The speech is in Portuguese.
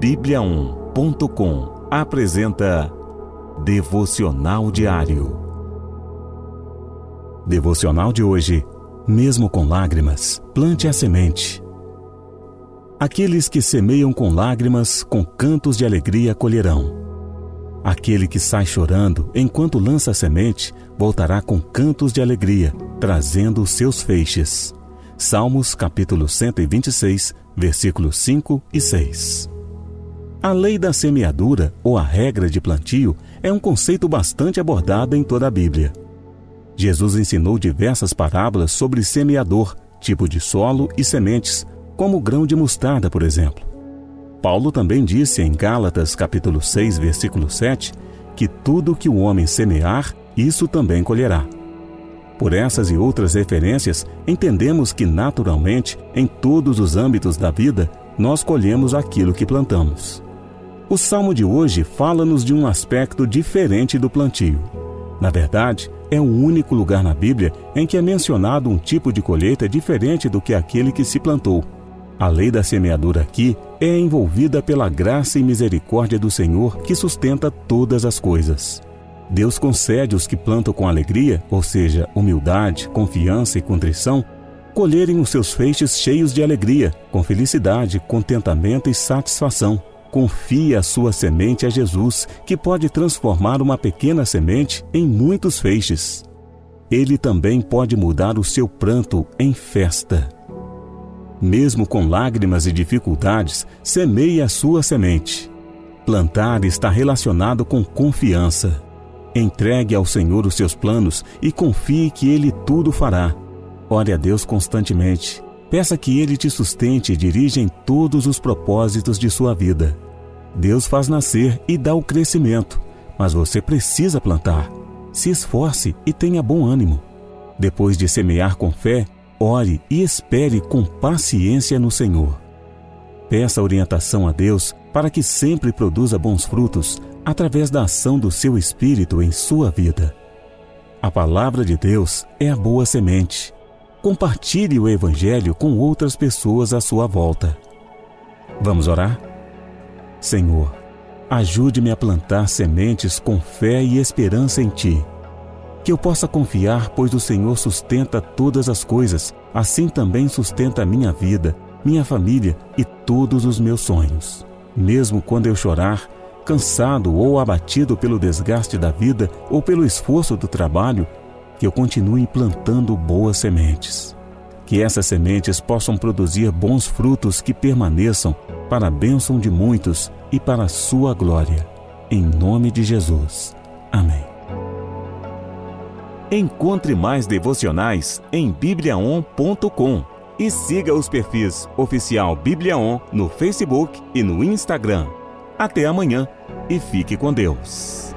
Bíblia1.com apresenta Devocional Diário. Devocional de hoje. Mesmo com lágrimas, plante a semente. Aqueles que semeiam com lágrimas, com cantos de alegria colherão. Aquele que sai chorando enquanto lança a semente, voltará com cantos de alegria, trazendo os seus feixes. Salmos capítulo 126, versículos 5 e 6. A lei da semeadura, ou a regra de plantio, é um conceito bastante abordado em toda a Bíblia. Jesus ensinou diversas parábolas sobre semeador, tipo de solo e sementes, como o grão de mostarda, por exemplo. Paulo também disse em Gálatas capítulo 6, versículo 7, que tudo que o homem semear, isso também colherá. Por essas e outras referências, entendemos que, naturalmente, em todos os âmbitos da vida, nós colhemos aquilo que plantamos. O salmo de hoje fala-nos de um aspecto diferente do plantio. Na verdade, é o único lugar na Bíblia em que é mencionado um tipo de colheita diferente do que aquele que se plantou. A lei da semeadura aqui é envolvida pela graça e misericórdia do Senhor que sustenta todas as coisas. Deus concede os que plantam com alegria, ou seja, humildade, confiança e contrição, colherem os seus feixes cheios de alegria, com felicidade, contentamento e satisfação. Confie a sua semente a Jesus, que pode transformar uma pequena semente em muitos feixes. Ele também pode mudar o seu pranto em festa. Mesmo com lágrimas e dificuldades, semeie a sua semente. Plantar está relacionado com confiança. Entregue ao Senhor os seus planos e confie que Ele tudo fará. Ore a Deus constantemente. Peça que Ele te sustente e dirija em todos os propósitos de sua vida. Deus faz nascer e dá o crescimento, mas você precisa plantar. Se esforce e tenha bom ânimo. Depois de semear com fé, ore e espere com paciência no Senhor. Peça orientação a Deus para que sempre produza bons frutos através da ação do seu Espírito em sua vida. A palavra de Deus é a boa semente. Compartilhe o Evangelho com outras pessoas à sua volta. Vamos orar? Senhor, ajude-me a plantar sementes com fé e esperança em Ti. Que eu possa confiar, pois o Senhor sustenta todas as coisas, assim também sustenta a minha vida, minha família e todos os meus sonhos. Mesmo quando eu chorar, cansado ou abatido pelo desgaste da vida ou pelo esforço do trabalho, que eu continue plantando boas sementes. Que essas sementes possam produzir bons frutos que permaneçam para a bênção de muitos e para a sua glória. Em nome de Jesus. Amém. Encontre mais devocionais em bibliaon.com e siga os perfis oficial Bibliaon no Facebook e no Instagram. Até amanhã e fique com Deus.